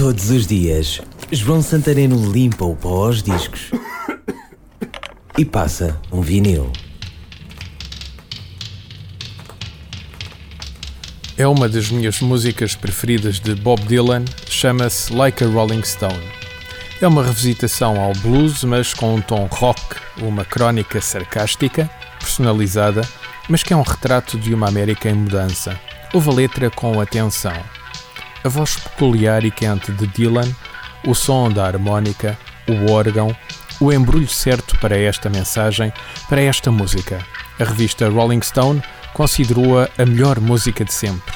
Todos os dias, João Santareno limpa o pó aos discos e passa um vinil. É uma das minhas músicas preferidas de Bob Dylan, chama-se Like a Rolling Stone. É uma revisitação ao blues, mas com um tom rock, uma crónica sarcástica, personalizada, mas que é um retrato de uma América em mudança. Ouve a letra com atenção. A voz peculiar e quente de Dylan, o som da harmónica, o órgão, o embrulho certo para esta mensagem, para esta música. A revista Rolling Stone considerou-a a melhor música de sempre.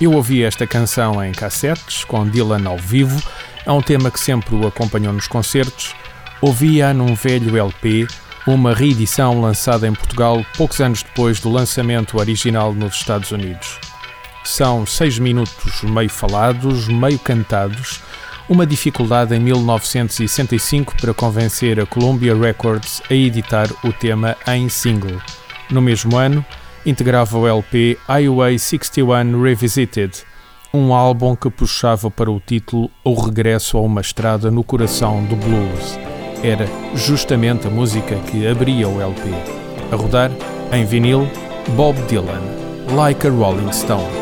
Eu ouvi esta canção em cassetes, com Dylan ao vivo, é um tema que sempre o acompanhou nos concertos. Ouvi-a num velho LP, uma reedição lançada em Portugal poucos anos depois do lançamento original nos Estados Unidos. São seis minutos meio falados, meio cantados, uma dificuldade em 1965 para convencer a Columbia Records a editar o tema em single. No mesmo ano, integrava o LP Highway 61 Revisited, um álbum que puxava para o título O Regresso a uma Estrada no Coração do Blues. Era justamente a música que abria o LP. A rodar, em vinil, Bob Dylan, Like a Rolling Stone.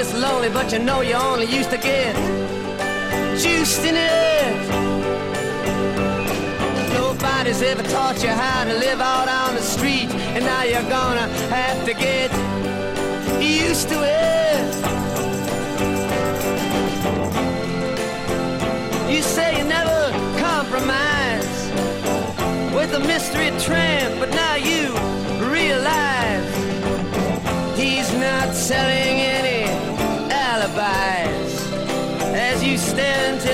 Miss Lonely, but you know you only used to get juiced in it. Nobody's ever taught you how to live out on the street, and now you're gonna have to get used to it. You say you never compromise with a mystery tramp, but now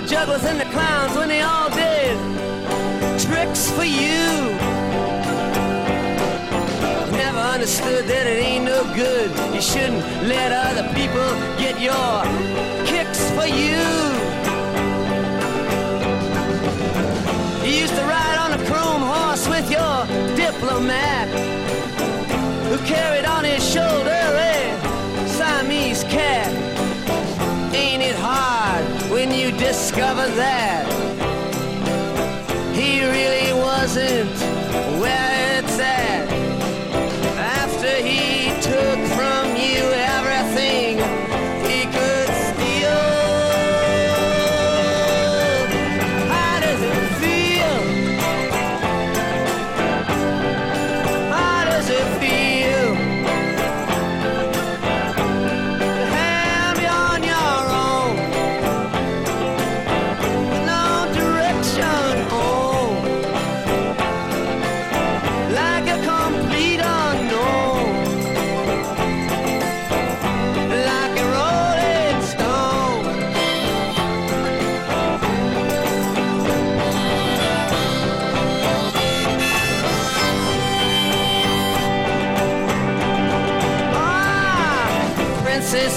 The jugglers and the clowns when they all did tricks for you. Never understood that it ain't no good. You shouldn't let other people get your kicks for you. You used to ride on a chrome horse with your diplomat who carried on his shoulder when you discover that he really wasn't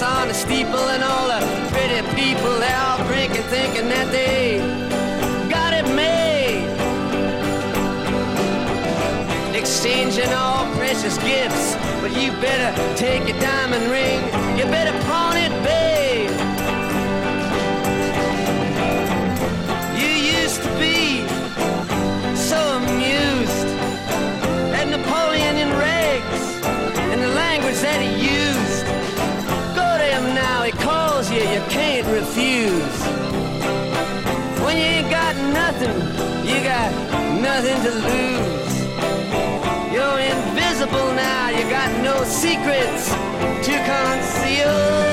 on the steeple and all the pretty people they all drinking, thinking that they got it made. Exchanging all precious gifts, but you better take your diamond ring. You better pawn it, babe. Can't refuse. When you ain't got nothing, you got nothing to lose. You're invisible now, you got no secrets to conceal.